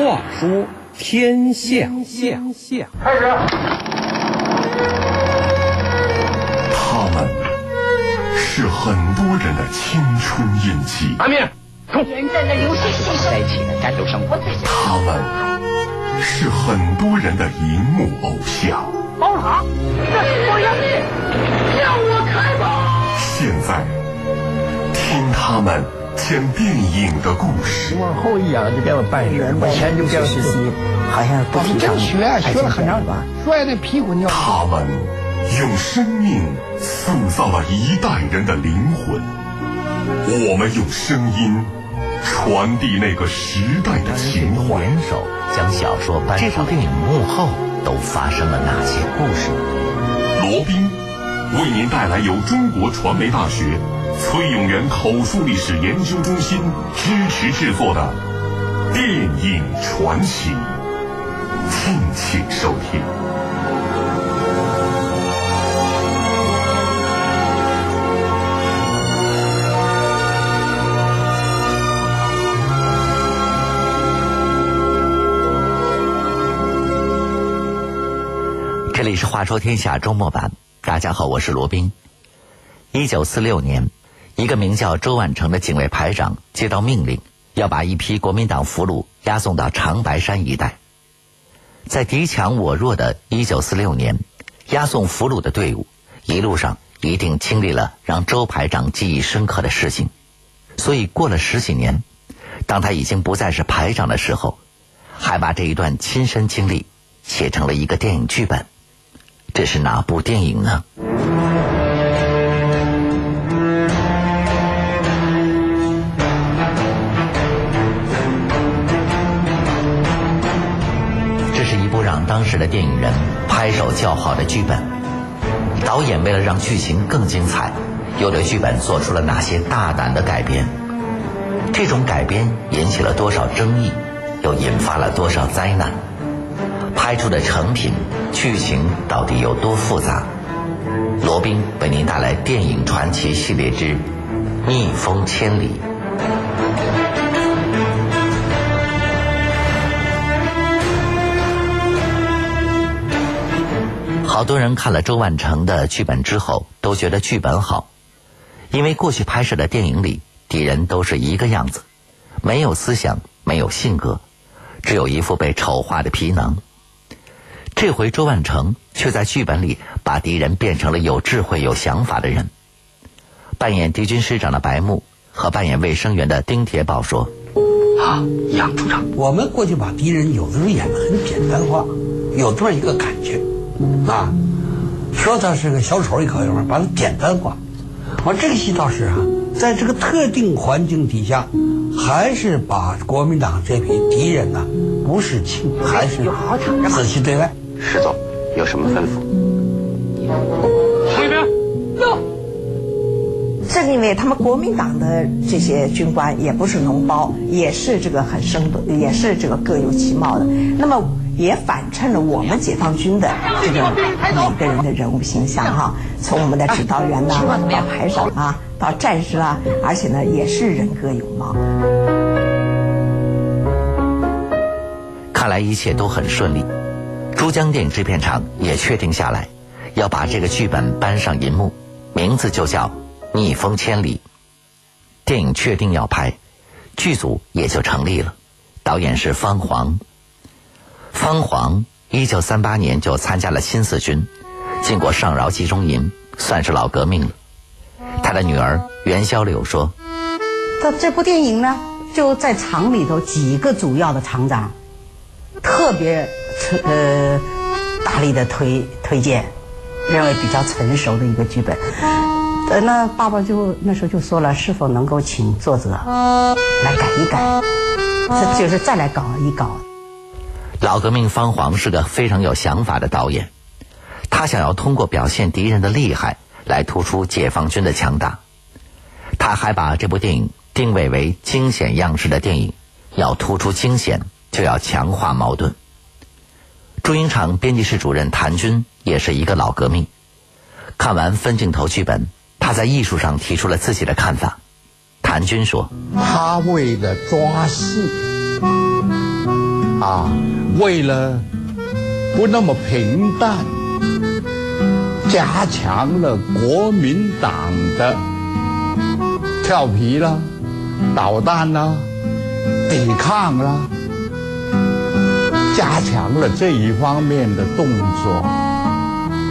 话说天下，开始。他们是很多人的青春印记，阿面，冲！人在那流水线上在一起的战斗生活。他们是很多人的荧幕偶像。包好，这是我要你，向我开炮。现在听他们讲电影的故事。往后一仰就变了半人，往前就变成实习，好像不提倡。学学了很长吧，摔那屁股尿。他们用生命塑造了一代人的灵魂，我们用声音传递那个时代的情怀。联手将小说搬上电影幕后都发生了哪些故事？罗宾为您带来由中国传媒大学崔永元口述历史研究中心支持制作的电影传奇，敬请收听。这里是《话说天下》周末版，大家好，我是罗宾。一九四六年，一个名叫周万成的警卫排长接到命令，要把一批国民党俘虏押送到长白山一带。在敌强我弱的一九四六年，押送俘虏的队伍一路上一定经历了让周排长记忆深刻的事情，所以过了十几年，当他已经不再是排长的时候，还把这一段亲身经历写成了一个电影剧本。这是哪部电影呢？当时的电影人拍手叫好的剧本。导演为了让剧情更精彩，又对剧本做出了哪些大胆的改编？这种改编引起了多少争议，又引发了多少灾难？拍出的成品剧情到底有多复杂？罗宾为您带来电影传奇系列之《逆风千里》。好多人看了周万成的剧本之后，都觉得剧本好，因为过去拍摄的电影里敌人都是一个样子，没有思想，没有性格，只有一副被丑化的皮囊。这回周万成却在剧本里把敌人变成了有智慧、有想法的人。扮演敌军师长的白木和扮演卫生员的丁铁宝说：“啊，杨处长，我们过去把敌人有的时候演的很简单化，有这么一个感觉，啊，说他是个小丑也可以，把它简单化。我这个戏倒是啊，在这个特定环境底下，还是把国民党这批敌人呢，不是轻，还是仔细对待。”石总有什么吩咐？那边，哟，正因为他们国民党的这些军官也不是脓包，也是这个很生动，也是这个各有其貌的。那么也反衬了我们解放军的这个每个人的人物形象哈。从我们的指导员呐，到排长啊，到战士啊，而且呢也是人各有貌。看来一切都很顺利。珠江电影制片厂也确定下来，要把这个剧本搬上银幕，名字就叫《逆风千里》。电影确定要拍，剧组也就成立了，导演是方黄。方黄一九三八年就参加了新四军，进过上饶集中营，算是老革命了。他的女儿袁小柳说：“他这部电影呢，就在厂里头几个主要的厂长，特别。”呃，大力的推推荐，认为比较成熟的一个剧本。呃，那爸爸就那时候就说了，是否能够请作者来改一改，这就是再来搞一搞。老革命方黄是个非常有想法的导演，他想要通过表现敌人的厉害来突出解放军的强大。他还把这部电影定位为惊险样式的电影，要突出惊险，就要强化矛盾。祝英场编辑室主任谭军也是一个老革命。看完分镜头剧本，他在艺术上提出了自己的看法。谭军说：“他为了抓戏，啊，为了不那么平淡，加强了国民党的调皮啦、捣蛋啦、抵抗啦，加强了这一方面的动作。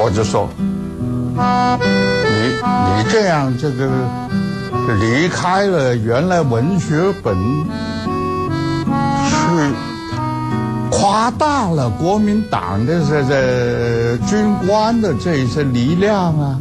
我就说，你你这样这个离开了原来文学本，夸大了国民党的这这军官的这些力量啊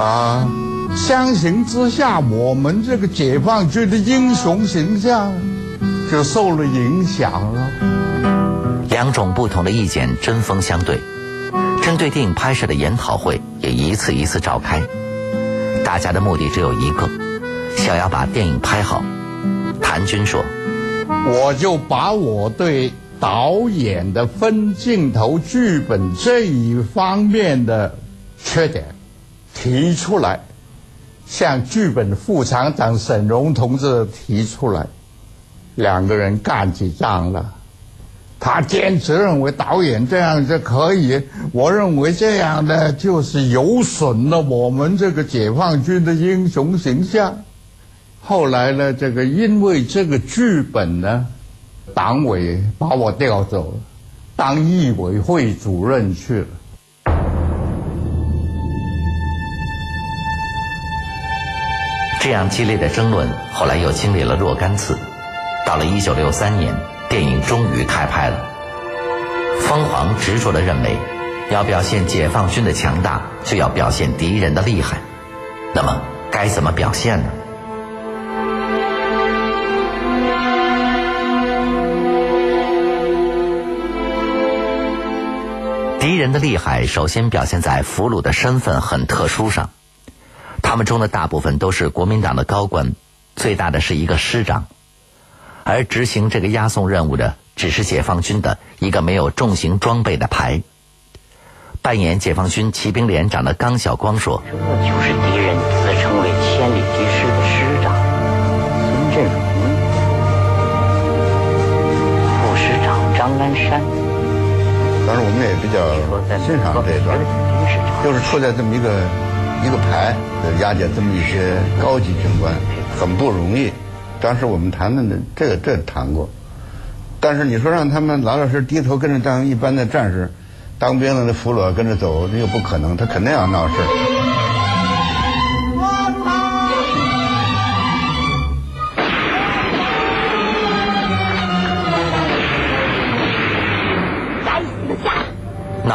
啊！相形之下，我们这个解放军的英雄形象就受了影响了。两种不同的意见针锋相对。针对电影拍摄的研讨会也一次一次召开，大家的目的只有一个，想要把电影拍好。谭军说：“我就把我对导演的分镜头、剧本这一方面的缺点提出来，向剧本副厂长沈荣同志提出来，两个人干起仗了。”他坚持认为导演这样就可以，我认为这样的就是有损了我们这个解放军的英雄形象。后来呢，这个因为这个剧本呢，党委把我调走，当艺委会主任去了。这样激烈的争论，后来又经历了若干次，到了一九六三年。电影终于开拍了。疯狂执着地认为，要表现解放军的强大，就要表现敌人的厉害。那么，该怎么表现呢？人的厉害，首先表现在俘虏的身份很特殊上。他们中的大部分都是国民党的高官，最大的是一个师长。而执行这个押送任务的，只是解放军的一个没有重型装备的排。扮演解放军骑兵连长的刚晓光说：“这就是敌人自称为千里当时我们也比较欣赏这一段，就是处在这么一个一个排，押解这么一些高级军官，很不容易。”当时我们谈的这个这谈过，但是你说让他们老老实低头跟着当一般的战士，当兵的那俘虏跟着走，那个不可能，他肯定要闹事。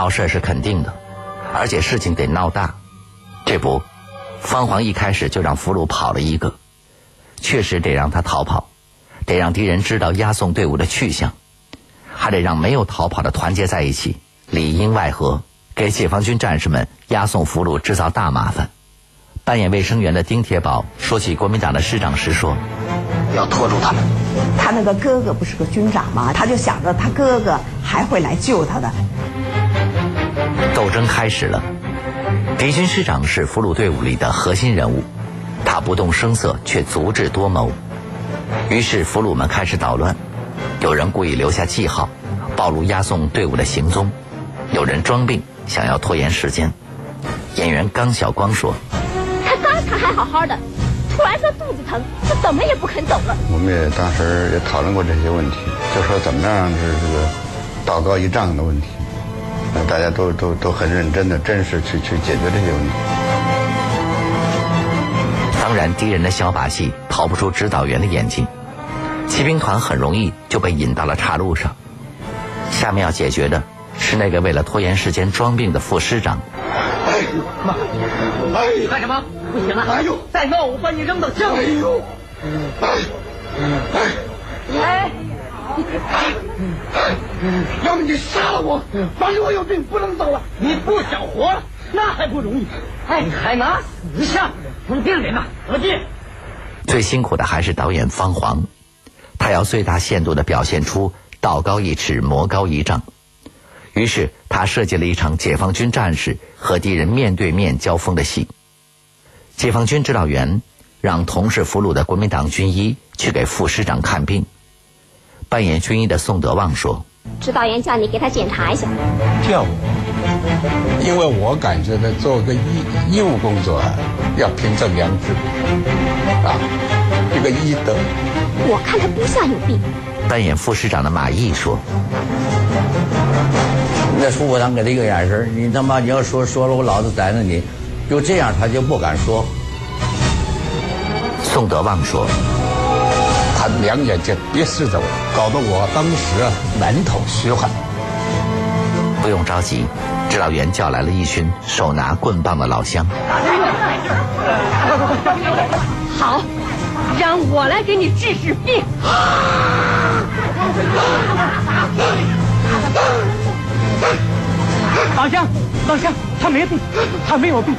闹事是肯定的，而且事情得闹大。这不，方黄一开始就让俘虏跑了一个。确实得让他逃跑，得让敌人知道押送队伍的去向，还得让没有逃跑的团结在一起，里应外合，给解放军战士们押送俘虏制造大麻烦。扮演卫生员的丁铁宝说起国民党的师长时说：“要拖住他们。他那个哥哥不是个军长吗？他就想着他哥哥还会来救他的。”斗争开始了，敌军师长是俘虏队伍里的核心人物。他不动声色，却足智多谋。于是俘虏们开始捣乱，有人故意留下记号，暴露押送队伍的行踪；有人装病，想要拖延时间。演员刚晓光说：“他刚才还好好的，突然说肚子疼，他怎么也不肯走了。”我们也当时也讨论过这些问题，就说怎么样是这个道高一丈的问题，大家都都都很认真的、真实去去解决这些问题。当然，敌人的小把戏逃不出指导员的眼睛，骑兵团很容易就被引到了岔路上。下面要解决的是那个为了拖延时间装病的副师长。哎妈！哎，干什么？不行了！哎呦，再闹我把你扔到江里！哎呦！哎哎哎！要么你杀了我，反正我有病不能走了。你不想活了，那还不容易？哎，你还拿死相？从病人嘛，何进。最辛苦的还是导演方黄，他要最大限度的表现出道高一尺，魔高一丈。于是他设计了一场解放军战士和敌人面对面交锋的戏。解放军指导员让同是俘虏的国民党军医去给副师长看病，扮演军医的宋德旺说：“指导员叫你给他检查一下。”叫我，因为我感觉呢，做个医医务工作啊，要凭着良知啊，这个医德。我看他不像有病。扮演副市长的马毅说：“那副部长给他一个眼神，你他妈你要说说了，我老子宰了你。”就这样，他就不敢说。宋德旺说：“他两眼就憋视着我，搞得我当时啊满头虚汗。”不用着急，指导员叫来了一群手拿棍棒的老乡。好，让我来给你治治病。老乡，老乡，他没病，他没有病。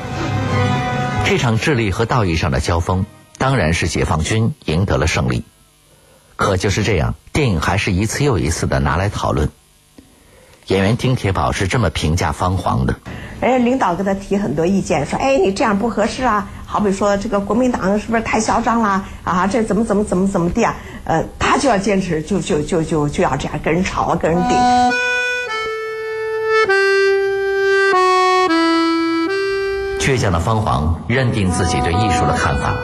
这场智力和道义上的交锋，当然是解放军赢得了胜利。可就是这样，电影还是一次又一次的拿来讨论。演员丁铁宝是这么评价方黄的：，哎，领导跟他提很多意见，说，哎，你这样不合适啊。好比说，这个国民党是不是太嚣张了？啊，这怎么怎么怎么怎么地啊？呃，他就要坚持，就就就就就要这样跟人吵啊，跟人顶。倔强的方黄认定自己对艺术的看法，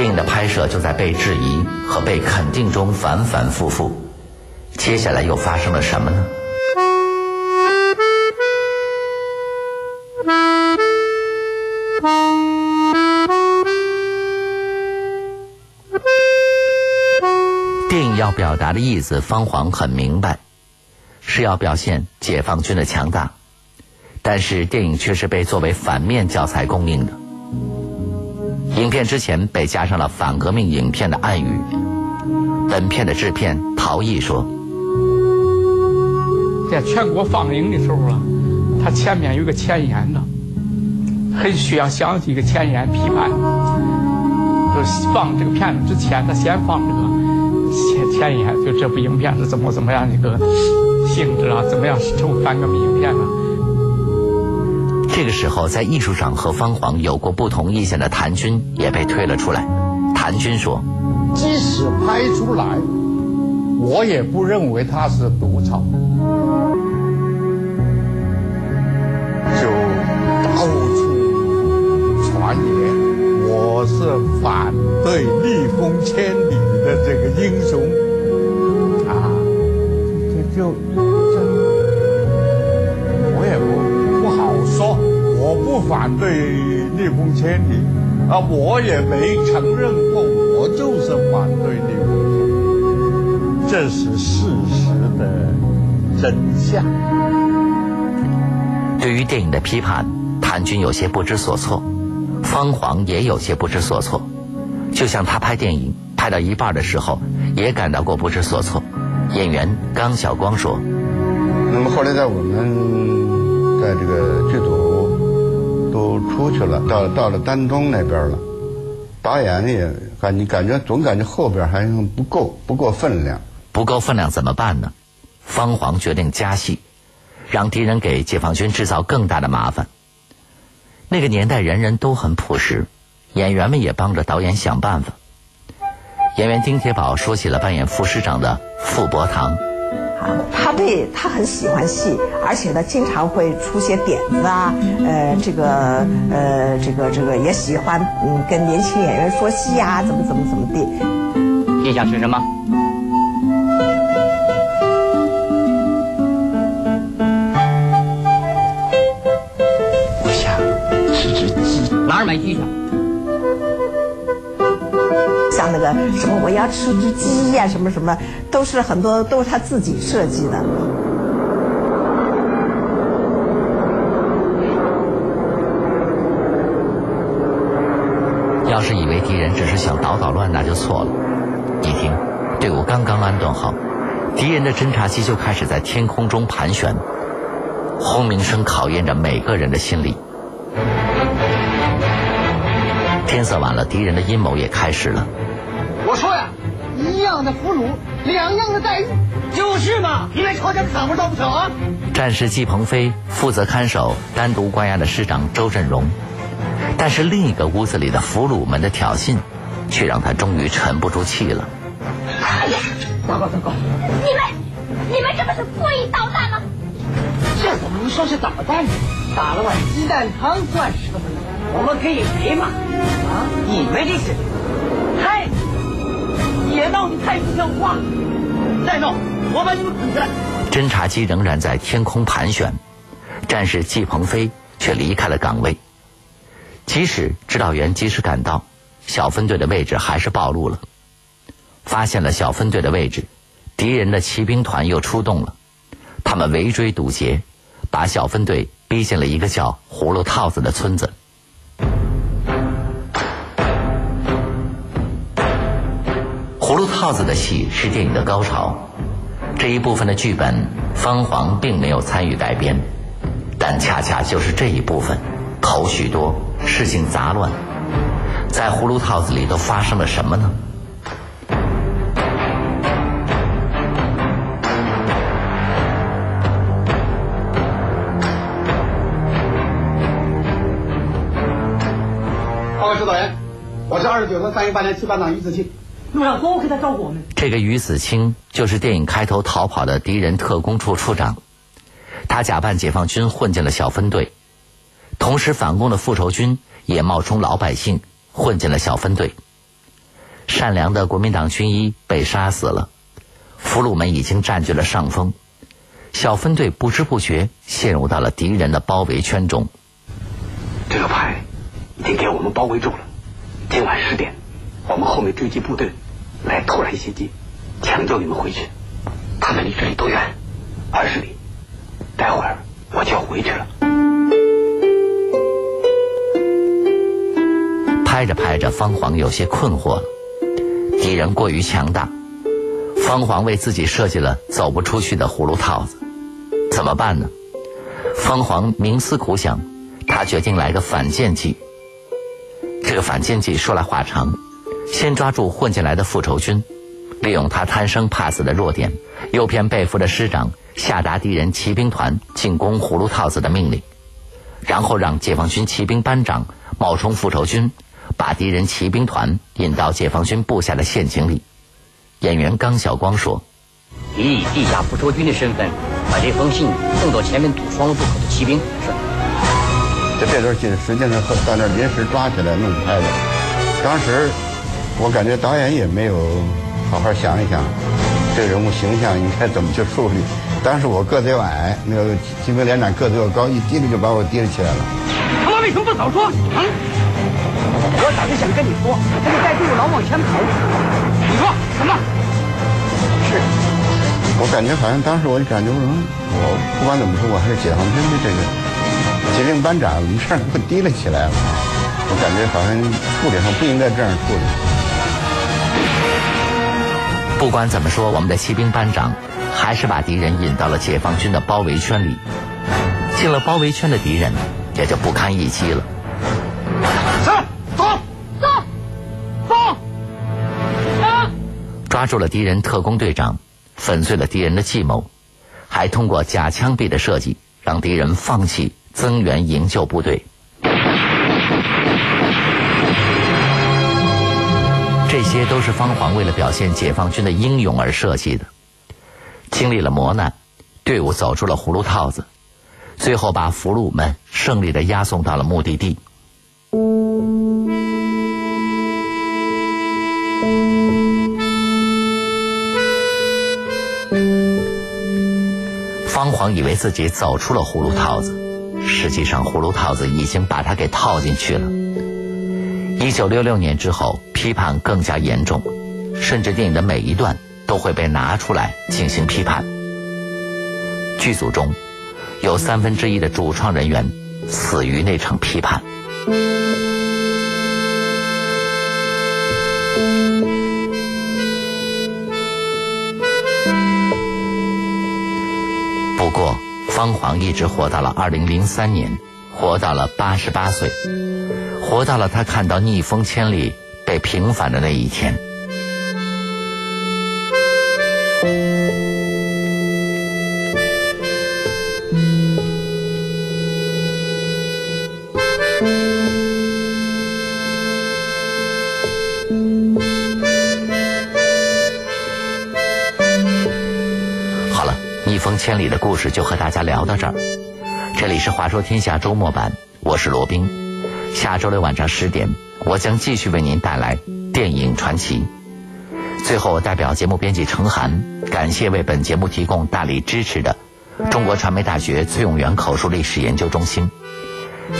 电影的拍摄就在被质疑和被肯定中反反复复。接下来又发生了什么呢？电影要表达的意思，方黄很明白，是要表现解放军的强大。但是电影却是被作为反面教材供应的。影片之前被加上了反革命影片的暗语。本片的制片陶艺说：“在全国放映的时候啊，它前面有个前言呢，很需要详细一个前言批判。就放这个片子之前，他先放这个前前言，就这部影片是怎么怎么样一个性质啊，怎么样成反革命影片呢？”这个时候，在艺术上和方黄有过不同意见的谭军也被推了出来。谭军说：“即使拍出来，我也不认为他是毒草，就到处传言我是反对逆风千里的这个英雄啊，就就。”我不反对逆风千里，啊，我也没承认过，我就是反对逆风千里，这是事实的真相。对于电影的批判，谭军有些不知所措，方黄也有些不知所措，就像他拍电影拍到一半的时候，也感到过不知所措。演员刚晓光说：“那么后来在我们在这个剧组。”都出去了，到到了丹东那边了。导演也感觉感觉总感觉后边还不够，不够分量。不够分量怎么办呢？方黄决定加戏，让敌人给解放军制造更大的麻烦。那个年代人人都很朴实，演员们也帮着导演想办法。演员丁铁宝说起了扮演副师长的傅伯堂。他对他很喜欢戏，而且呢，经常会出些点子啊，呃，这个呃，这个这个也喜欢嗯，跟年轻演员说戏呀，怎么怎么怎么地。你想吃什么？我想吃只鸡，哪儿买鸡去？像那个什么，我要吃只鸡呀，什么什么，都是很多都是他自己设计的。要是以为敌人只是想捣捣乱，那就错了。一听，队伍刚刚安顿好，敌人的侦察机就开始在天空中盘旋，轰鸣声考验着每个人的心理。天色晚了，敌人的阴谋也开始了。一样的俘虏，两样的待遇，就是嘛！你来朝鲜看不着不成啊？战士季鹏飞负责看守单独关押的师长周振荣，但是另一个屋子里的俘虏们的挑衅，却让他终于沉不住气了。哎呀，糟糕糟糕！你们，你们这不是故意捣蛋吗？这怎么能说是捣蛋呢？打了碗鸡蛋汤算什么？我们可以赔吗？啊！你们这是太别闹你太不像话！再闹，我把你们捆起来！侦察机仍然在天空盘旋，战士季鹏飞却离开了岗位。即使指导员及时赶到，小分队的位置还是暴露了。发现了小分队的位置，敌人的骑兵团又出动了，他们围追堵截，把小分队逼进了一个叫葫芦套子的村子。葫芦套子的戏是电影的高潮，这一部分的剧本方黄并没有参与改编，但恰恰就是这一部分头许多，事情杂乱，在葫芦套子里都发生了什么呢？报告指导员，我是二十九个三一八连七班长于子庆。路上多给他照顾我们。这个于子清就是电影开头逃跑的敌人特工处处长，他假扮解放军混进了小分队，同时反攻的复仇军也冒充老百姓混进了小分队。善良的国民党军医被杀死了，俘虏们已经占据了上风，小分队不知不觉陷入到了敌人的包围圈中。这个牌已经给我们包围住了，今晚十点。我们后面追击部队来突然袭击，抢救你们回去。他们离这里多远？二十里。待会儿我就要回去了。拍着拍着，方黄有些困惑了。敌人过于强大，方黄为自己设计了走不出去的葫芦套子，怎么办呢？方黄冥思苦想，他决定来个反间计。这个反间计说来话长。先抓住混进来的复仇军，利用他贪生怕死的弱点，诱骗被俘的师长下达敌人骑兵团进攻葫芦套子的命令，然后让解放军骑兵班长冒充复仇军，把敌人骑兵团引到解放军布下的陷阱里。演员刚晓光说：“你以地下复仇军的身份，把这封信送到前面堵双路渡口的骑兵是。这这段信实际上是在那临时抓起来弄拍的，当时。”我感觉导演也没有好好想一想，这个人物形象应该怎么去树立。当时我个子又矮，那个骑兵连长个子又高，一提溜就把我提溜起来了。他妈为什么不早说？嗯，我早就想跟你说，他就带队伍老往前跑。你说什么？是，我感觉好像当时我就感觉，我不管怎么说，我还是解放军的这个骑兵班长，一下给我提了起来了。我感觉好像处理上不应该这样处理。不管怎么说，我们的骑兵班长还是把敌人引到了解放军的包围圈里。进了包围圈的敌人也就不堪一击了。走走走啊！抓住了敌人特工队长，粉碎了敌人的计谋，还通过假枪毙的设计，让敌人放弃增援营救部队。这些都是方黄为了表现解放军的英勇而设计的。经历了磨难，队伍走出了葫芦套子，最后把俘虏们胜利的押送到了目的地。方黄以为自己走出了葫芦套子，实际上葫芦套子已经把他给套进去了。一九六六年之后，批判更加严重，甚至电影的每一段都会被拿出来进行批判。剧组中有三分之一的主创人员死于那场批判。不过，方煌一直活到了二零零三年，活到了八十八岁。活到了他看到逆风千里被平反的那一天。好了，逆风千里的故事就和大家聊到这儿。这里是《话说天下》周末版，我是罗宾。下周六晚上十点，我将继续为您带来电影传奇。最后，代表节目编辑程涵，感谢为本节目提供大力支持的中国传媒大学崔永元口述历史研究中心。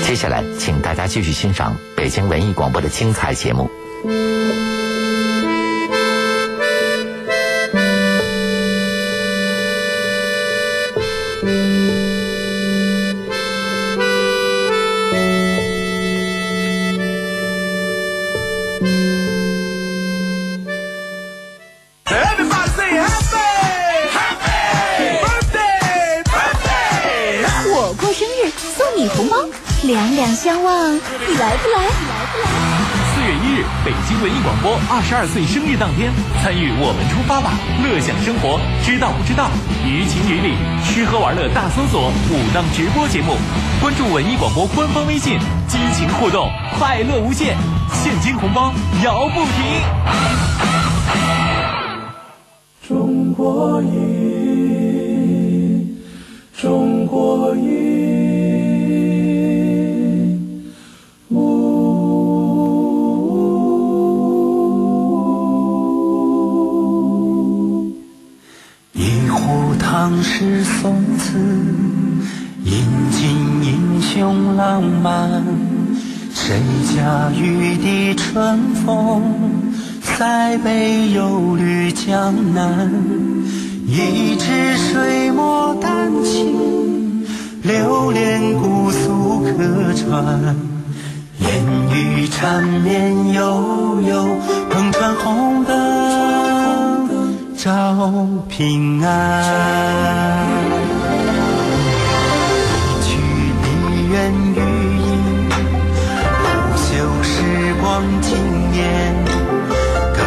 接下来，请大家继续欣赏北京文艺广播的精彩节目。四月一日，北京文艺广播二十二岁生日当天，参与我们出发吧，乐享生活，知道不知道？于情于理，吃喝玩乐大搜索，武当直播节目，关注文艺广播官方微信，激情互动，快乐无限，现金红包摇不停。中国音，中国音。唐诗宋词，饮尽英雄浪漫。谁家玉笛春风？塞北又绿江南，一支水墨丹青，流连姑苏客船。烟雨缠绵悠悠，篷船红灯照平安。一曲梨园余音，不朽时光惊艳。歌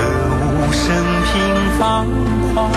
舞升平芳华，